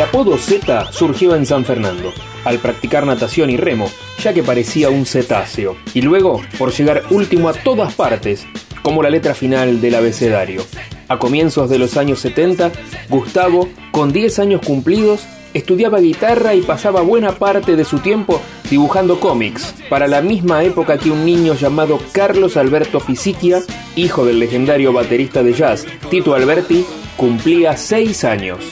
El apodo Z surgió en San Fernando, al practicar natación y remo, ya que parecía un cetáceo, y luego por llegar último a todas partes, como la letra final del abecedario. A comienzos de los años 70, Gustavo, con 10 años cumplidos, estudiaba guitarra y pasaba buena parte de su tiempo dibujando cómics, para la misma época que un niño llamado Carlos Alberto Fisichia, hijo del legendario baterista de jazz Tito Alberti, cumplía 6 años.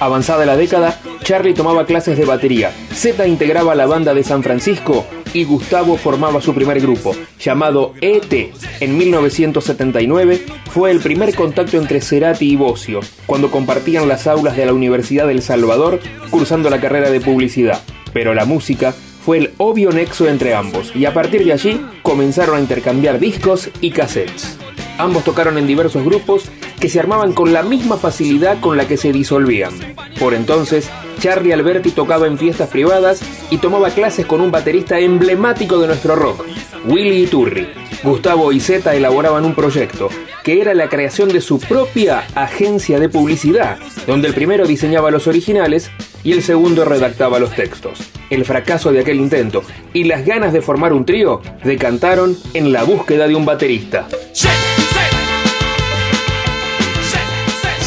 Avanzada la década, Charlie tomaba clases de batería, Z integraba la banda de San Francisco y Gustavo formaba su primer grupo, llamado ET. En 1979 fue el primer contacto entre Cerati y Bocio, cuando compartían las aulas de la Universidad del Salvador cursando la carrera de publicidad. Pero la música fue el obvio nexo entre ambos y a partir de allí comenzaron a intercambiar discos y cassettes. Ambos tocaron en diversos grupos que se armaban con la misma facilidad con la que se disolvían. Por entonces, Charlie Alberti tocaba en fiestas privadas y tomaba clases con un baterista emblemático de nuestro rock, Willy Iturri. Gustavo y Zeta elaboraban un proyecto, que era la creación de su propia agencia de publicidad, donde el primero diseñaba los originales y el segundo redactaba los textos. El fracaso de aquel intento y las ganas de formar un trío decantaron en la búsqueda de un baterista.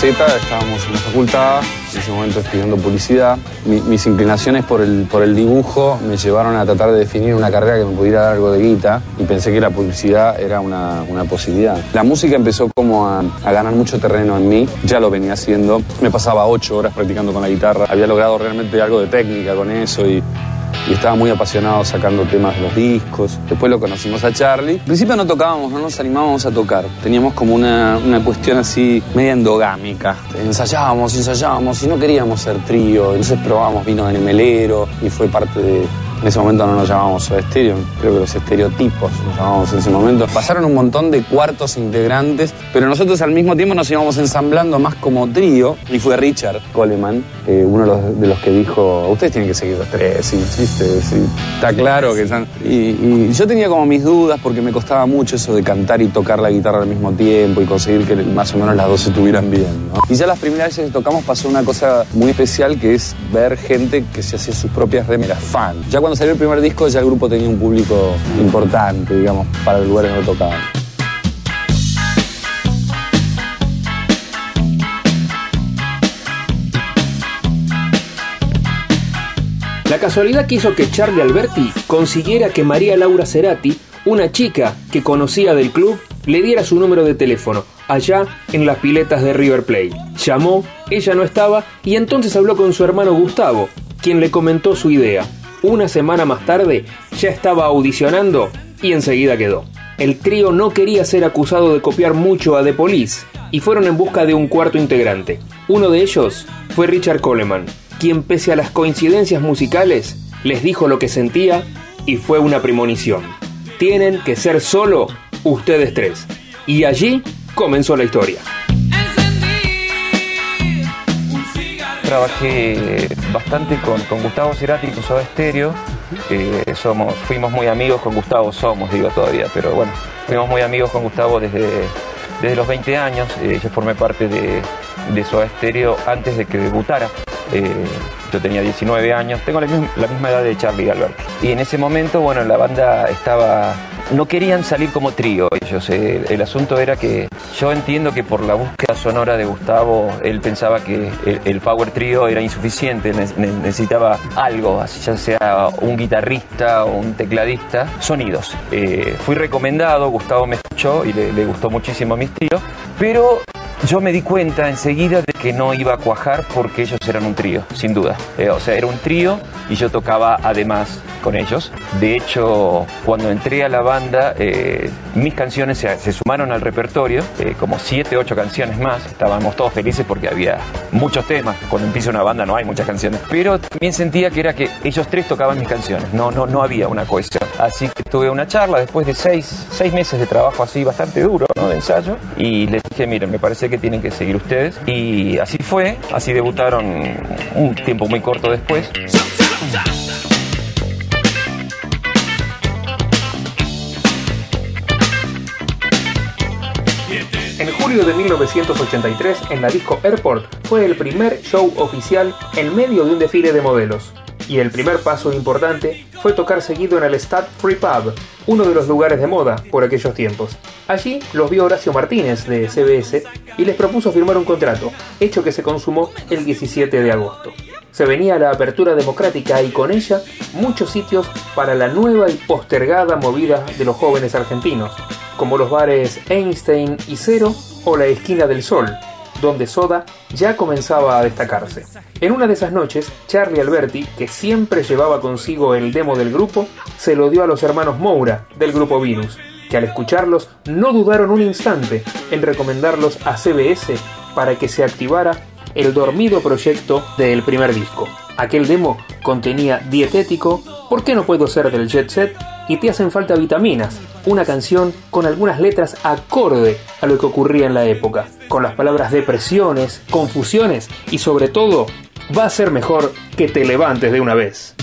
Estábamos en la facultad, en ese momento estudiando publicidad. mis inclinaciones por el, por el dibujo me llevaron a tratar de definir una carrera que me pudiera dar algo de guita y pensé que la publicidad era una, una posibilidad. La música empezó como a, a, ganar mucho terreno en mí, ya lo venía haciendo. Me pasaba ocho horas practicando con la guitarra, había logrado realmente algo de técnica con eso y y estaba muy apasionado sacando temas de los discos. Después lo conocimos a Charlie. Al principio no tocábamos, no nos animábamos a tocar. Teníamos como una, una cuestión así media endogámica. Ensayábamos, ensayábamos y no queríamos ser trío. Entonces probábamos vino de Nemelero y fue parte de, en ese momento no nos llamábamos estéreo, creo que los estereotipos nos llamábamos en ese momento. Pasaron un montón de cuartos integrantes, pero nosotros al mismo tiempo nos íbamos ensamblando más como trío. Y fue Richard Coleman, eh, uno de los, que dijo, ustedes tienen que seguir los tres, sí, sí, sí, está claro que están... Y, yo tenía como mis dudas porque me costaba mucho eso de cantar y tocar la guitarra al mismo tiempo y conseguir que más o menos las dos se tuvieran bien. Y ya las primeras veces que tocamos pasó una cosa muy especial que es ver gente que se hace sus propias remeras fan. Ya cuando salió el primer disco ya el grupo tenía un público importante, digamos, para el lugar donde tocaban. La casualidad quiso que Charlie Alberti consiguiera que María Laura Cerati, una chica que conocía del club, le diera su número de teléfono, allá en las piletas de River Plate. Llamó, ella no estaba y entonces habló con su hermano Gustavo, quien le comentó su idea. Una semana más tarde ya estaba audicionando y enseguida quedó. El trío no quería ser acusado de copiar mucho a The Police y fueron en busca de un cuarto integrante. Uno de ellos fue Richard Coleman, quien pese a las coincidencias musicales les dijo lo que sentía y fue una premonición. Tienen que ser solo ustedes tres. Y allí comenzó la historia. Trabajé bastante con, Gustavo Cerati con Soda Stereo. somos, fuimos muy amigos con Gustavo, somos, digo todavía, pero bueno, fuimos muy amigos con Gustavo desde, desde los 20 años. Eh, yo formé parte de, de Soda Stereo antes de que debutara. Eh, yo tenía 19 años, tengo la misma, edad de Charlie Albert. Y en ese momento, bueno, la banda estaba no querían salir como trío ellos. Eh, el, asunto era que yo entiendo que por la búsqueda sonora de Gustavo, él pensaba que el, power trío era insuficiente, necesitaba algo, ya sea un guitarrista o un tecladista, sonidos. Eh, fui recomendado, Gustavo me escuchó y le, gustó muchísimo mi estilo, pero yo me di cuenta enseguida de que no iba a cuajar porque ellos eran un trío, sin duda. Eh, o sea, era un trío y yo tocaba además con ellos. De hecho, cuando entré a la banda, eh, mis canciones se, sumaron al repertorio, eh, como siete, ocho canciones más. Estábamos todos felices porque había muchos temas. Cuando empieza una banda no hay muchas canciones. Pero también sentía que era que ellos tres tocaban mis canciones. No, no, no había una cohesión. Así que tuve una charla después de seis, seis meses de trabajo así bastante duro, ¿no? De ensayo. Y les dije, miren, me parece que tienen que seguir ustedes. Y así fue. Así debutaron un tiempo muy corto después. En julio de 1983, en la disco Airport, fue el primer show oficial en medio de un desfile de modelos. Y el primer paso importante fue tocar seguido en el Stade Free Pub, uno de los lugares de moda por aquellos tiempos. Allí los vio Horacio Martínez de CBS y les propuso firmar un contrato, hecho que se consumó el 17 de agosto. Se venía la apertura democrática y con ella muchos sitios para la nueva y postergada movida de los jóvenes argentinos, como los bares Einstein y Cero o la Esquina del Sol, donde Soda ya comenzaba a destacarse. En una de esas noches, Charlie Alberti, que siempre llevaba consigo el demo del grupo, se lo dio a los hermanos Moura, del grupo Virus, que al escucharlos no dudaron un instante en recomendarlos a CBS para que se activara el dormido proyecto del primer disco. Aquel demo contenía Dietético, ¿Por qué no puedo ser del Jet Set? y Te hacen falta vitaminas, una canción con algunas letras acorde a lo que ocurría en la época, con las palabras depresiones, confusiones y sobre todo, va a ser mejor que te levantes de una vez.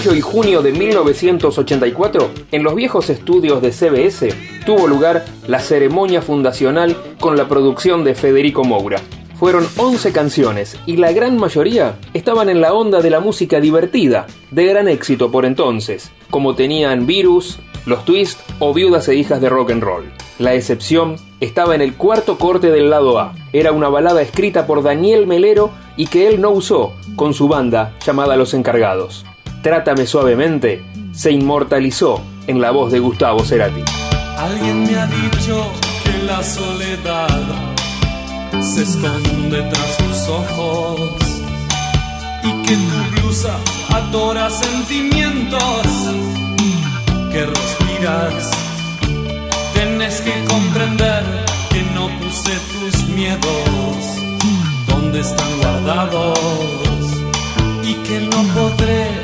Mayo y junio de 1984, en los viejos estudios de CBS, tuvo lugar la ceremonia fundacional con la producción de Federico Moura. Fueron 11 canciones y la gran mayoría estaban en la onda de la música divertida, de gran éxito por entonces, como tenían Virus, Los Twist o Viudas e Hijas de Rock and Roll. La excepción estaba en el cuarto corte del lado A. Era una balada escrita por Daniel Melero y que él no usó con su banda llamada Los Encargados. Trátame suavemente se inmortalizó en la voz de Gustavo Cerati. Alguien me ha dicho que la soledad se esconde tras tus ojos y que tu blusa adora sentimientos que respiras. Tienes que comprender que no puse tus miedos donde están guardados y que no podré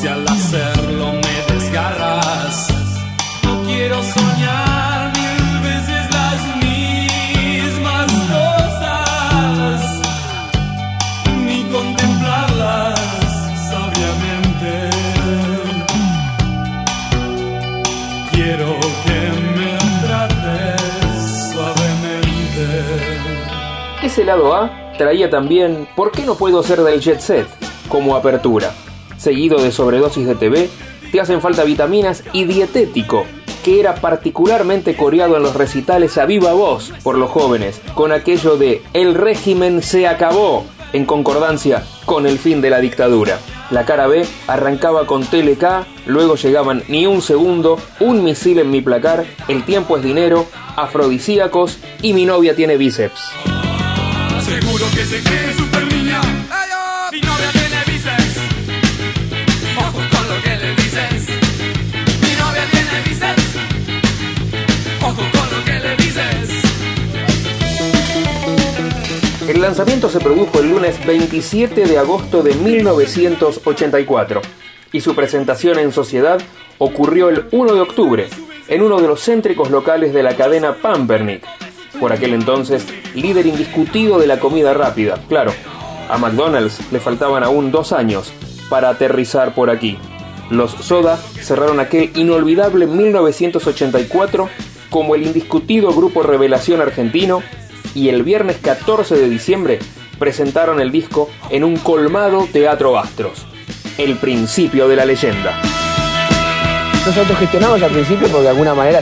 si al hacerlo me desgarras. No quiero soñar. Ese lado A traía también ¿Por qué no puedo ser del jet set? como apertura, seguido de sobredosis de TV, Te hacen falta vitaminas y dietético, que era particularmente coreado en los recitales a viva voz por los jóvenes, con aquello de El régimen se acabó, en concordancia con el fin de la dictadura. La cara B arrancaba con TLK, luego llegaban Ni un segundo, Un misil en mi placar, El tiempo es dinero, Afrodisíacos y Mi novia tiene bíceps. Seguro que se El lanzamiento se produjo el lunes 27 de agosto de 1984 y su presentación en sociedad ocurrió el 1 de octubre en uno de los céntricos locales de la cadena Pampernick, por aquel entonces líder indiscutido de la comida rápida. Claro, a McDonald's le faltaban aún dos años para aterrizar por aquí. Los Soda cerraron aquel inolvidable 1984 como el indiscutido grupo revelación argentino y el viernes 14 de diciembre presentaron el disco en un colmado Teatro Astros. El principio de la leyenda. Nos autogestionamos al principio porque de alguna manera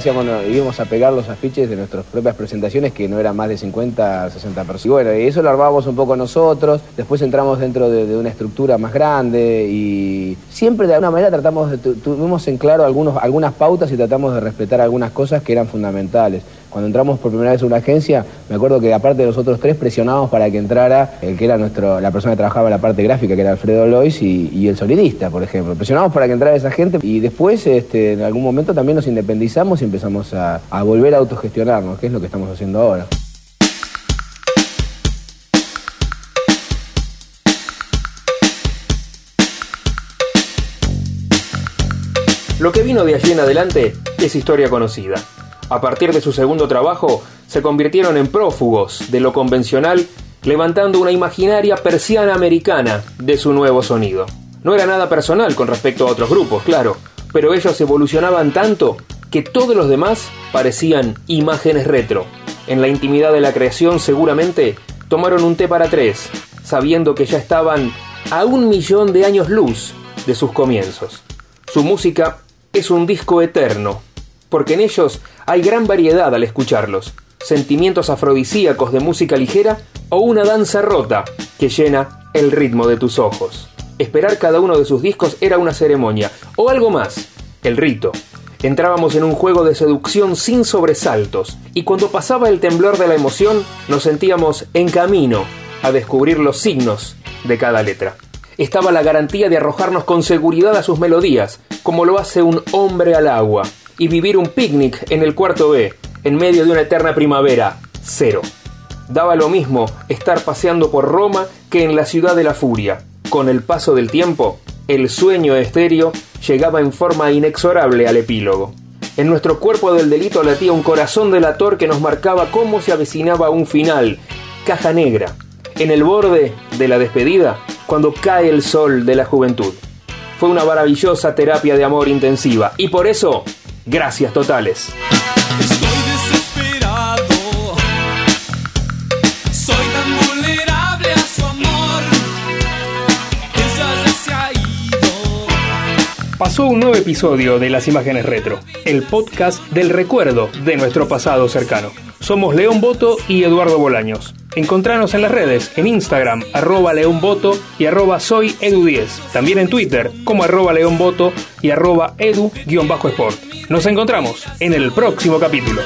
íbamos a pegar los afiches de nuestras propias presentaciones que no eran más de 50, 60 personas. Y bueno, y eso lo armábamos un poco nosotros, después entramos dentro de, de una estructura más grande y siempre de alguna manera tratamos de, tu- tuvimos en claro algunos, algunas pautas y tratamos de respetar algunas cosas que eran fundamentales. Cuando entramos por primera vez a una agencia, me acuerdo que aparte de los otros tres presionábamos para que entrara el que era nuestro, la persona que trabajaba la parte gráfica, que era Alfredo Lois, y, el sonidista, por ejemplo. Presionábamos para que entrara esa gente y después este, en algún momento también nos independizamos y empezamos a volver a autogestionarnos, que es lo que estamos haciendo ahora. Lo que vino de allí en adelante es historia conocida. A partir de su segundo trabajo, se convirtieron en prófugos de lo convencional, levantando una imaginaria persiana americana de su nuevo sonido. No era nada personal con respecto a otros grupos, claro, pero ellos evolucionaban tanto que todos los demás parecían imágenes retro. En la intimidad de la creación seguramente tomaron un té para tres, sabiendo que ya estaban a un millón de años luz de sus comienzos. Su música es un disco eterno, porque en ellos hay gran variedad al escucharlos, sentimientos afrodisíacos de música ligera o una danza rota que llena el ritmo de tus ojos. Esperar cada uno de sus discos era una ceremonia, o algo más, el rito. Entrábamos en un juego de seducción sin sobresaltos, y cuando pasaba el temblor de la emoción, nos sentíamos en camino a descubrir los signos de cada letra. Estaba la garantía de arrojarnos con seguridad a sus melodías, como lo hace un hombre al agua, y vivir un picnic en el cuarto B, en medio de una eterna primavera, cero. Daba lo mismo estar paseando por Roma que en la ciudad de la furia. Con el paso del tiempo, el sueño estéreo llegaba en forma inexorable al epílogo. En nuestro cuerpo del delito latía un corazón delator que nos marcaba cómo se avecinaba un final, caja negra, en el borde de la despedida, cuando cae el sol de la juventud. Fue una maravillosa terapia de amor intensiva y por eso, gracias totales. Pasó un nuevo episodio de Las Imágenes Retro, el podcast del recuerdo de nuestro pasado cercano. Somos León Boto y Eduardo Bolaños. Encontranos en las redes, en Instagram, arroba leonboto y arroba soy edu10. También en Twitter, como arroba leonboto y arroba edu-sport. Nos encontramos en el próximo capítulo.